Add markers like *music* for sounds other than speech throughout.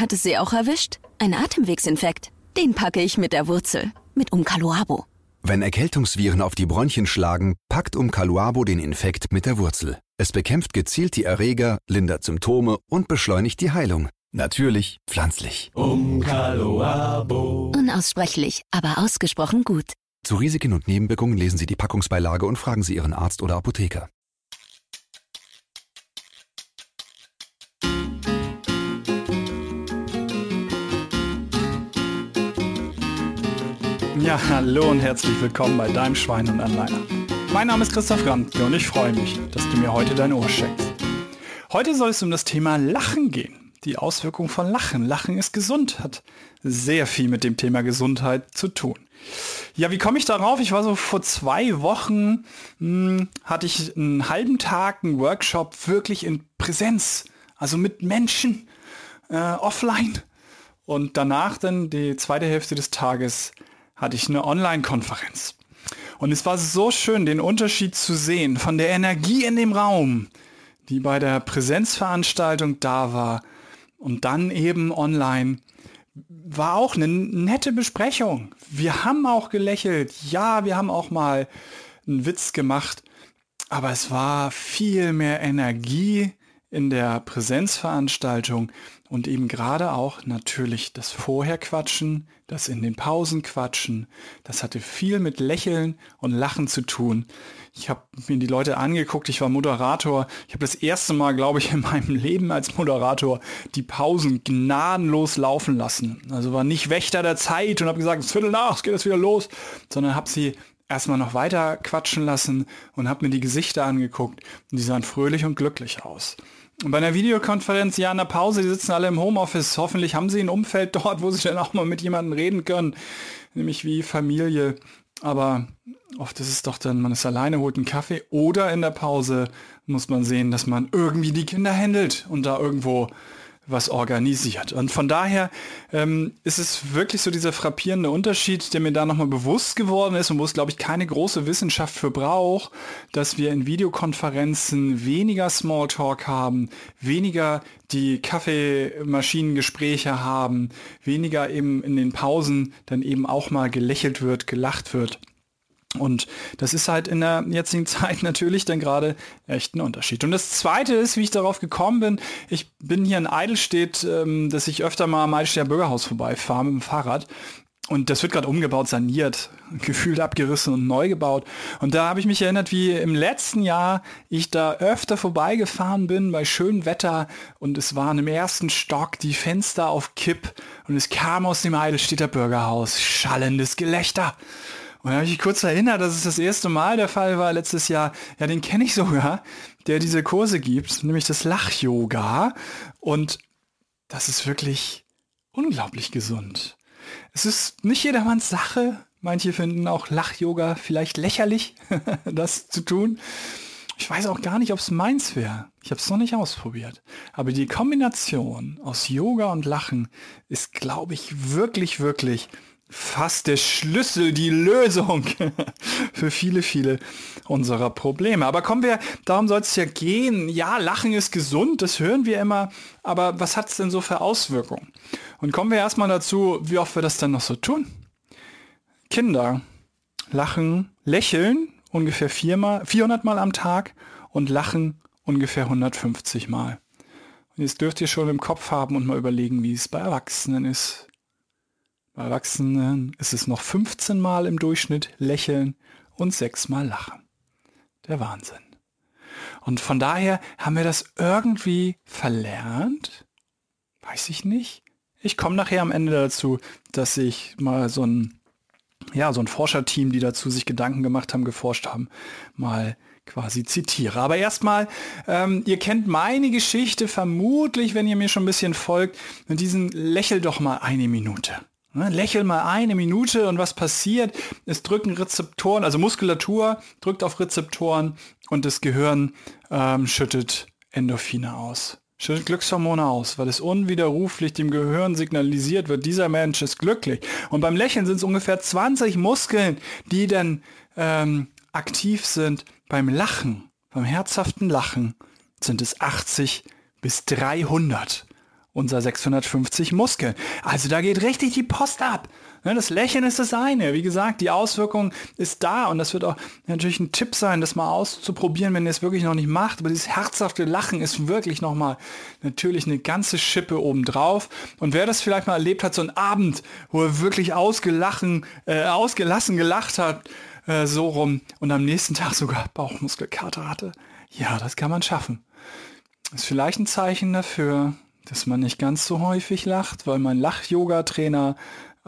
hat es Sie auch erwischt? Ein Atemwegsinfekt. Den packe ich mit der Wurzel. Mit Umkaluabo. Wenn Erkältungsviren auf die Bronchien schlagen, packt Umkaluabo den Infekt mit der Wurzel. Es bekämpft gezielt die Erreger, lindert Symptome und beschleunigt die Heilung. Natürlich pflanzlich. Umkaluabo. Unaussprechlich, aber ausgesprochen gut. Zu Risiken und Nebenwirkungen lesen Sie die Packungsbeilage und fragen Sie Ihren Arzt oder Apotheker. Ja, hallo und herzlich willkommen bei deinem Schwein und Anleiner. Mein Name ist Christoph Randke und ich freue mich, dass du mir heute dein Ohr schenkst. Heute soll es um das Thema Lachen gehen. Die Auswirkung von Lachen. Lachen ist gesund, hat sehr viel mit dem Thema Gesundheit zu tun. Ja, wie komme ich darauf? Ich war so vor zwei Wochen, hm, hatte ich einen halben Tag einen Workshop wirklich in Präsenz, also mit Menschen, äh, offline. Und danach dann die zweite Hälfte des Tages hatte ich eine Online-Konferenz. Und es war so schön, den Unterschied zu sehen von der Energie in dem Raum, die bei der Präsenzveranstaltung da war und dann eben online, war auch eine nette Besprechung. Wir haben auch gelächelt. Ja, wir haben auch mal einen Witz gemacht. Aber es war viel mehr Energie in der Präsenzveranstaltung und eben gerade auch natürlich das Vorherquatschen, das in den Pausen quatschen, das hatte viel mit Lächeln und Lachen zu tun. Ich habe mir die Leute angeguckt, ich war Moderator. Ich habe das erste Mal, glaube ich, in meinem Leben als Moderator die Pausen gnadenlos laufen lassen. Also war nicht Wächter der Zeit und habe gesagt, es Viertel nach, es geht jetzt wieder los, sondern habe sie erstmal noch weiter quatschen lassen und habe mir die Gesichter angeguckt und die sahen fröhlich und glücklich aus. Und bei einer Videokonferenz, ja, in der Pause, die sitzen alle im Homeoffice. Hoffentlich haben sie ein Umfeld *laughs* dort, wo sie dann auch mal mit jemandem reden können, nämlich wie Familie. Aber oft ist es doch dann, man ist alleine, holt einen Kaffee oder in der Pause muss man sehen, dass man irgendwie die Kinder händelt und da irgendwo was organisiert. Und von daher ähm, ist es wirklich so dieser frappierende Unterschied, der mir da nochmal bewusst geworden ist und wo es, glaube ich, keine große Wissenschaft für braucht, dass wir in Videokonferenzen weniger Smalltalk haben, weniger die Kaffeemaschinengespräche haben, weniger eben in den Pausen dann eben auch mal gelächelt wird, gelacht wird. Und das ist halt in der jetzigen *laughs* Zeit natürlich dann gerade echt ein Unterschied. Und das Zweite ist, wie ich darauf gekommen bin, ich bin hier in Eidelstedt, ähm, dass ich öfter mal am Eidelstädter Bürgerhaus vorbeifahre mit dem Fahrrad. Und das wird gerade umgebaut, saniert, *laughs* gefühlt abgerissen und neu gebaut. Und da habe ich mich erinnert, wie im letzten Jahr ich da öfter vorbeigefahren bin bei schönem Wetter und es waren im ersten Stock die Fenster auf Kipp und es kam aus dem Eidelstädter Bürgerhaus schallendes Gelächter. Und da habe ich mich kurz erinnert, dass es das erste Mal der Fall war letztes Jahr. Ja, den kenne ich sogar, der diese Kurse gibt, nämlich das Lach-Yoga. Und das ist wirklich unglaublich gesund. Es ist nicht jedermanns Sache. Manche finden auch Lach-Yoga vielleicht lächerlich, *laughs* das zu tun. Ich weiß auch gar nicht, ob es meins wäre. Ich habe es noch nicht ausprobiert. Aber die Kombination aus Yoga und Lachen ist, glaube ich, wirklich, wirklich fast der Schlüssel, die Lösung *laughs* für viele, viele unserer Probleme. Aber kommen wir, darum soll es ja gehen. Ja, Lachen ist gesund, das hören wir immer. Aber was hat es denn so für Auswirkungen? Und kommen wir erstmal dazu, wie oft wir das dann noch so tun. Kinder lachen, lächeln ungefähr viermal, 400 Mal am Tag und lachen ungefähr 150 Mal. Und jetzt dürft ihr schon im Kopf haben und mal überlegen, wie es bei Erwachsenen ist. Bei Erwachsenen ist es noch 15 Mal im Durchschnitt lächeln und 6 Mal lachen. Der Wahnsinn. Und von daher haben wir das irgendwie verlernt. Weiß ich nicht. Ich komme nachher am Ende dazu, dass ich mal so ein, ja, so ein Forscherteam, die dazu sich Gedanken gemacht haben, geforscht haben, mal quasi zitiere. Aber erstmal, ähm, ihr kennt meine Geschichte vermutlich, wenn ihr mir schon ein bisschen folgt, mit diesen Lächel doch mal eine Minute. Ne, lächel mal eine Minute und was passiert? Es drücken Rezeptoren, also Muskulatur drückt auf Rezeptoren und das Gehirn ähm, schüttet Endorphine aus. Schüttet Glückshormone aus, weil es unwiderruflich dem Gehirn signalisiert wird, dieser Mensch ist glücklich. Und beim Lächeln sind es ungefähr 20 Muskeln, die dann ähm, aktiv sind. Beim Lachen, beim herzhaften Lachen sind es 80 bis 300. unser 650 Muskeln. Also da geht richtig die Post ab. Das Lächeln ist das eine. Wie gesagt, die Auswirkung ist da und das wird auch natürlich ein Tipp sein, das mal auszuprobieren, wenn ihr es wirklich noch nicht macht. Aber dieses herzhafte Lachen ist wirklich nochmal natürlich eine ganze Schippe obendrauf. Und wer das vielleicht mal erlebt hat, so einen Abend, wo er wirklich ausgelachen, äh, ausgelassen gelacht hat, äh, so rum und am nächsten Tag sogar Bauchmuskelkater hatte, ja, das kann man schaffen. Ist vielleicht ein Zeichen dafür, dass man nicht ganz so häufig lacht, weil mein Lach-Yoga-Trainer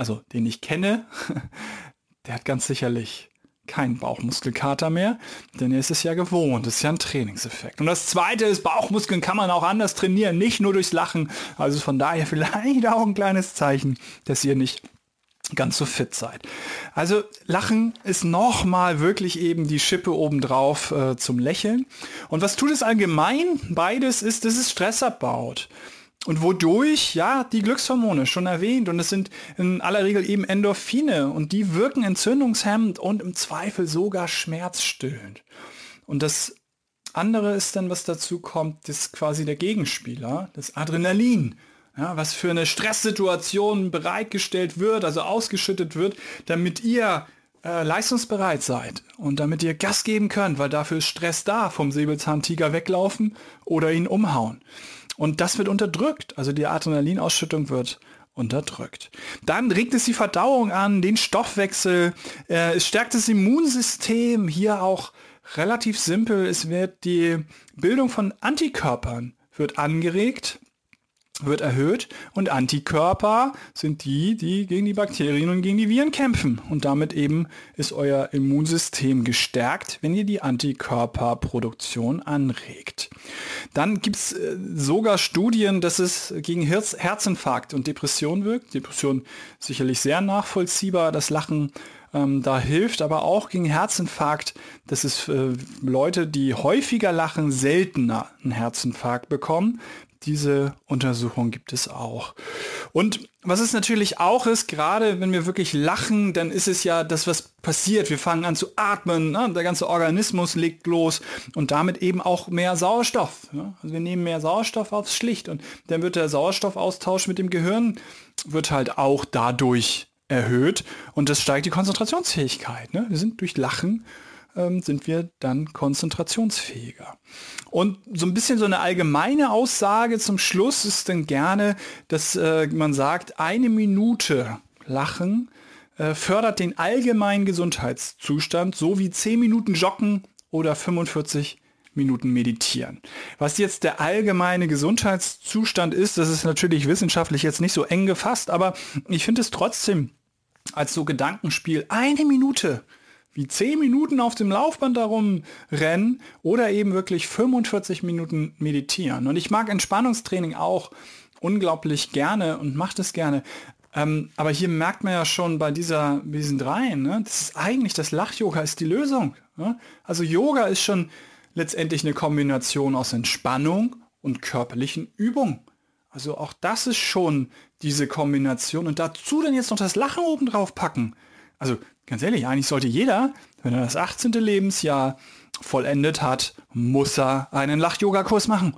also den ich kenne, *laughs* der hat ganz sicherlich keinen Bauchmuskelkater mehr, denn er ist es ja gewohnt. Das ist ja ein Trainingseffekt. Und das zweite ist, Bauchmuskeln kann man auch anders trainieren, nicht nur durchs Lachen. Also von daher *laughs* vielleicht auch ein kleines Zeichen, dass ihr nicht ganz so fit seid. Also Lachen ist nochmal wirklich eben die Schippe obendrauf äh, zum Lächeln. Und was tut es allgemein? Beides ist, dass es Stress abbaut. Und wodurch, ja, die Glückshormone schon erwähnt. Und es sind in aller Regel eben Endorphine. Und die wirken entzündungshemmend und im Zweifel sogar schmerzstillend. Und das andere ist dann, was dazu kommt, ist quasi der Gegenspieler, das Adrenalin. Ja, was für eine Stresssituation bereitgestellt wird, also ausgeschüttet wird, damit ihr äh, leistungsbereit seid und damit ihr Gas geben könnt, weil dafür ist Stress da, vom Säbelzahntiger weglaufen oder ihn umhauen. Und das wird unterdrückt. Also die Adrenalinausschüttung wird unterdrückt. Dann regt es die Verdauung an, den Stoffwechsel, äh, es stärkt das Immunsystem, hier auch relativ simpel, es wird die Bildung von Antikörpern wird angeregt wird erhöht und Antikörper sind die, die gegen die Bakterien und gegen die Viren kämpfen. Und damit eben ist euer Immunsystem gestärkt, wenn ihr die Antikörperproduktion anregt. Dann gibt es äh, sogar Studien, dass es gegen Herz Herzinfarkt und Depression wirkt. Depression sicherlich sehr nachvollziehbar, das Lachen ähm, da hilft, aber auch gegen Herzinfarkt, dass es äh, Leute, die häufiger lachen, seltener einen Herzinfarkt bekommen, diese Untersuchung gibt es auch. Und was es natürlich auch ist, gerade wenn wir wirklich lachen, dann ist es ja das, was passiert. Wir fangen an zu atmen, ne? der ganze Organismus legt los und damit eben auch mehr Sauerstoff. Ne? Also wir nehmen mehr Sauerstoff aufs Schlicht und dann wird der Sauerstoffaustausch mit dem Gehirn wird halt auch dadurch erhöht und das steigt die Konzentrationsfähigkeit. Ne? Wir sind durch Lachen ähm, sind wir dann konzentrationsfähiger. Und so ein bisschen so eine allgemeine Aussage zum Schluss ist dann gerne, dass äh, man sagt, eine Minute Lachen äh, fördert den allgemeinen Gesundheitszustand, so wie 10 Minuten Joggen oder 45 Minuten meditieren. Was jetzt der allgemeine Gesundheitszustand ist, das ist natürlich wissenschaftlich jetzt nicht so eng gefasst, aber ich finde es trotzdem als so Gedankenspiel eine Minute wie 10 Minuten auf dem Laufband darum rennen oder eben wirklich 45 Minuten meditieren. Und ich mag Entspannungstraining auch unglaublich gerne und mache das gerne. Ähm, aber hier merkt man ja schon bei dieser, diesen dreien, ne, das ist eigentlich das Lach-Yoga ist die Lösung. Ne? Also Yoga ist schon letztendlich eine Kombination aus Entspannung und körperlichen Übungen. Also auch das ist schon diese Kombination und dazu dann jetzt noch das Lachen oben drauf packen. Also ganz ehrlich, eigentlich sollte jeder, wenn er das 18. Lebensjahr vollendet hat, muss er einen Lach-Yoga-Kurs machen.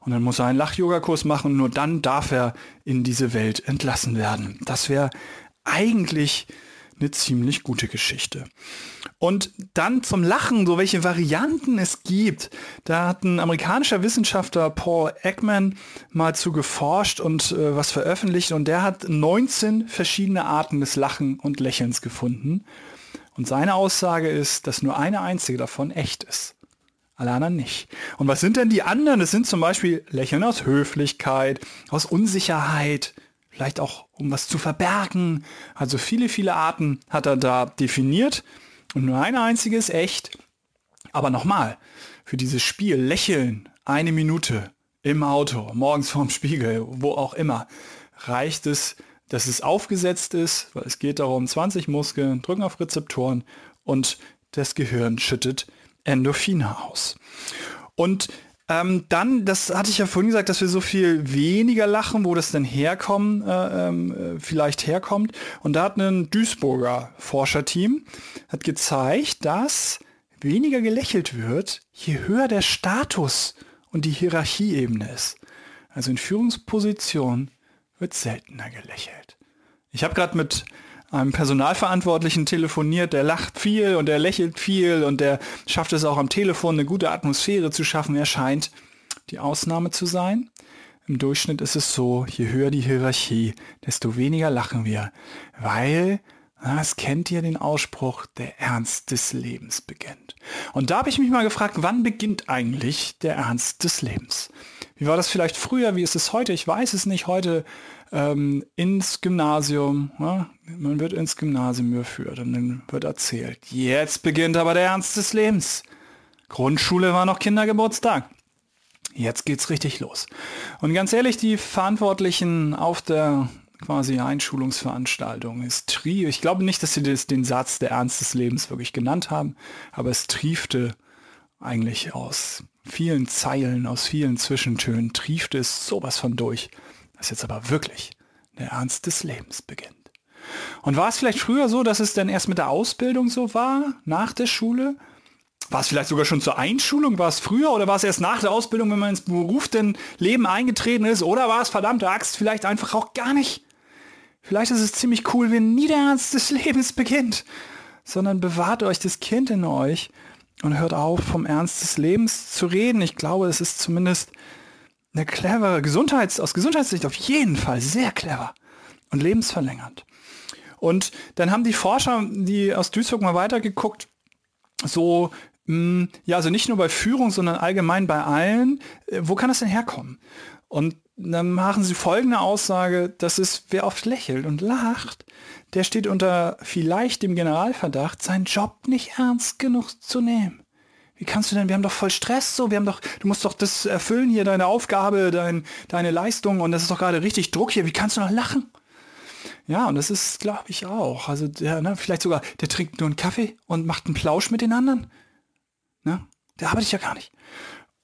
Und dann muss er einen Lach-Yoga-Kurs machen, nur dann darf er in diese Welt entlassen werden. Das wäre eigentlich eine ziemlich gute Geschichte. Und dann zum Lachen, so welche Varianten es gibt. Da hat ein amerikanischer Wissenschaftler Paul Ekman mal zu geforscht und äh, was veröffentlicht und der hat 19 verschiedene Arten des Lachen und Lächelns gefunden. Und seine Aussage ist, dass nur eine einzige davon echt ist. Alle anderen nicht. Und was sind denn die anderen? Es sind zum Beispiel Lächeln aus Höflichkeit, aus Unsicherheit, vielleicht auch um was zu verbergen. Also viele, viele Arten hat er da definiert und nur eine einzige ist echt. Aber nochmal, für dieses Spiel lächeln eine Minute im Auto, morgens vorm Spiegel, wo auch immer, reicht es, dass es aufgesetzt ist, weil es geht darum, 20 Muskeln drücken auf Rezeptoren und das Gehirn schüttet Endorphine aus. Und ähm, dann, das hatte ich ja vorhin gesagt, dass wir so viel weniger lachen, wo das denn herkommen, äh, äh, vielleicht herkommt. Und da hat ein Duisburger Forscherteam hat gezeigt, dass weniger gelächelt wird, je höher der Status und die Hierarchieebene ist. Also in Führungspositionen wird seltener gelächelt. Ich habe gerade mit einem Personalverantwortlichen telefoniert, der lacht viel und der lächelt viel und der schafft es auch am Telefon, eine gute Atmosphäre zu schaffen. Er scheint die Ausnahme zu sein. Im Durchschnitt ist es so, je höher die Hierarchie, desto weniger lachen wir, weil es kennt ihr den Ausspruch, der Ernst des Lebens beginnt. Und da habe ich mich mal gefragt, wann beginnt eigentlich der Ernst des Lebens? Wie war das vielleicht früher? Wie ist es heute? Ich weiß es nicht. Heute ähm, ins Gymnasium. Ja? Man wird ins Gymnasium geführt und dann wird erzählt, jetzt beginnt aber der Ernst des Lebens. Grundschule war noch Kindergeburtstag. Jetzt geht's richtig los. Und ganz ehrlich, die Verantwortlichen auf der quasi Einschulungsveranstaltung. Es trieb, ich glaube nicht, dass sie das, den Satz der Ernst des Lebens wirklich genannt haben, aber es triefte eigentlich aus vielen Zeilen, aus vielen Zwischentönen, triefte es sowas von durch, dass jetzt aber wirklich der Ernst des Lebens beginnt. Und war es vielleicht früher so, dass es dann erst mit der Ausbildung so war, nach der Schule? War es vielleicht sogar schon zur Einschulung? War es früher oder war es erst nach der Ausbildung, wenn man ins Beruf denn Leben eingetreten ist? Oder war es verdammte Axt vielleicht einfach auch gar nicht? Vielleicht ist es ziemlich cool, wenn nie der Ernst des Lebens beginnt, sondern bewahrt euch das Kind in euch und hört auf, vom Ernst des Lebens zu reden. Ich glaube, es ist zumindest eine clevere Gesundheits, aus Gesundheitssicht auf jeden Fall sehr clever und lebensverlängernd. Und dann haben die Forscher, die aus Duisburg mal weitergeguckt, so, mh, hm, ja, also nicht nur bei Führung, sondern allgemein bei allen, äh, wo kann das denn herkommen? Und dann machen sie folgende Aussage, dass es, wer oft lächelt und lacht, der steht unter vielleicht dem Generalverdacht, seinen Job nicht ernst genug zu nehmen. Wie kannst du denn, wir haben doch voll Stress, so, wir haben doch, du musst doch das erfüllen hier, deine Aufgabe, dein, deine Leistung und das ist doch gerade richtig Druck hier, wie kannst du noch lachen? Ja, und das ist, glaube ich, auch. Also der, ne, vielleicht sogar, der trinkt nur einen Kaffee und macht einen Plausch mit den anderen. Ne? Der arbeitet ja gar nicht.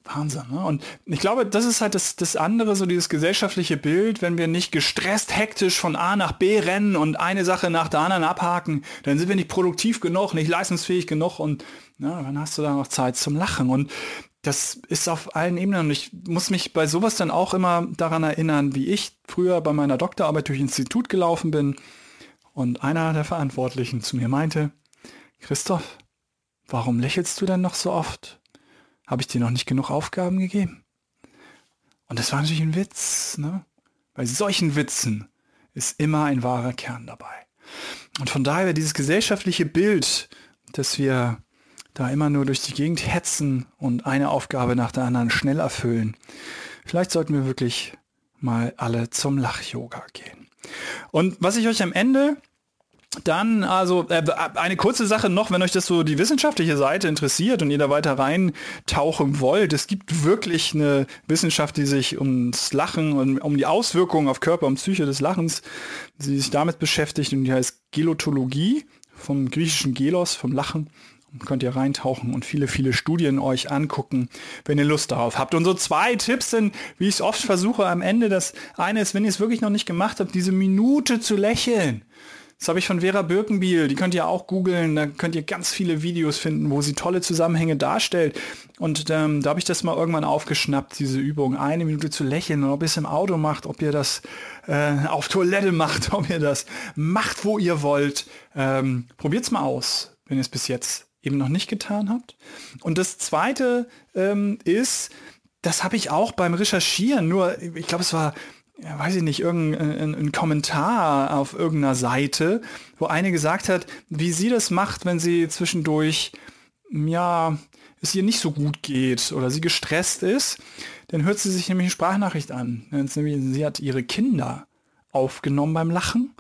Wahnsinn. Ne? Und ich glaube, das ist halt das, das andere, so dieses gesellschaftliche Bild, wenn wir nicht gestresst, hektisch von A nach B rennen und eine Sache nach der anderen abhaken, dann sind wir nicht produktiv genug, nicht leistungsfähig genug und na, dann hast du da noch Zeit zum Lachen. Und das ist auf allen Ebenen. Und ich muss mich bei sowas dann auch immer daran erinnern, wie ich früher bei meiner Doktorarbeit durch Institut gelaufen bin und einer der Verantwortlichen zu mir meinte, Christoph, warum lächelst du denn noch so oft? Habe ich dir noch nicht genug Aufgaben gegeben? Und das war natürlich ein Witz. Ne? Bei solchen Witzen ist immer ein wahrer Kern dabei. Und von daher dieses gesellschaftliche Bild, dass wir da immer nur durch die Gegend hetzen und eine Aufgabe nach der anderen schnell erfüllen. Vielleicht sollten wir wirklich mal alle zum Lach-Yoga gehen. Und was ich euch am Ende dann, also äh, eine kurze Sache noch, wenn euch das so die wissenschaftliche Seite interessiert und ihr da weiter reintauchen wollt. Es gibt wirklich eine Wissenschaft, die sich ums Lachen und um die Auswirkungen auf Körper und Psyche des Lachens, die sich damit beschäftigt und die heißt Gelotologie vom griechischen Gelos, vom Lachen. Könnt ihr reintauchen und viele, viele Studien euch angucken, wenn ihr Lust darauf habt. Und so zwei Tipps sind, wie ich es oft versuche am Ende. Das eine ist, wenn ihr es wirklich noch nicht gemacht habt, diese Minute zu lächeln. Das habe ich von Vera Birkenbiel, die könnt ihr auch googeln, da könnt ihr ganz viele Videos finden, wo sie tolle Zusammenhänge darstellt. Und ähm, da habe ich das mal irgendwann aufgeschnappt, diese Übung, eine Minute zu lächeln und ob ihr es im Auto macht, ob ihr das äh, auf Toilette macht, *laughs* ob ihr das macht, wo ihr wollt. Ähm, es mal aus, wenn ihr es bis jetzt eben noch nicht getan habt. Und das zweite ähm, ist, das habe ich auch beim Recherchieren, nur ich glaube, es war ja, weiß ich nicht, irgendein ein Kommentar auf irgendeiner Seite, wo eine gesagt hat, wie sie das macht, wenn sie zwischendurch, ja, es ihr nicht so gut geht oder sie gestresst ist, dann hört sie sich nämlich eine Sprachnachricht an. Sie hat ihre Kinder aufgenommen beim Lachen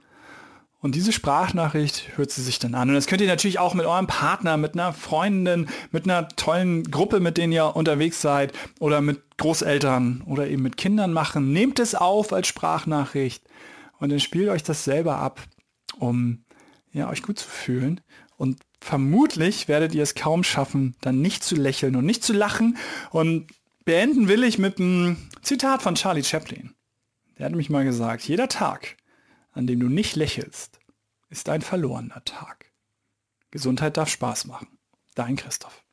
und diese Sprachnachricht hört sie sich dann an. Und das könnt ihr natürlich auch mit eurem Partner, mit einer Freundin, mit einer tollen Gruppe, mit denen ihr unterwegs seid oder mit Großeltern oder eben mit Kindern machen. Nehmt es auf als Sprachnachricht und dann spielt euch das selber ab, um ja, euch gut zu fühlen. Und vermutlich werdet ihr es kaum schaffen, dann nicht zu lächeln und nicht zu lachen. Und beenden will ich mit einem Zitat von Charlie Chaplin. Der hat mich mal gesagt, jeder Tag an dem du nicht lächelst, ist ein verlorener Tag. Gesundheit darf Spaß machen. Dein Christoph.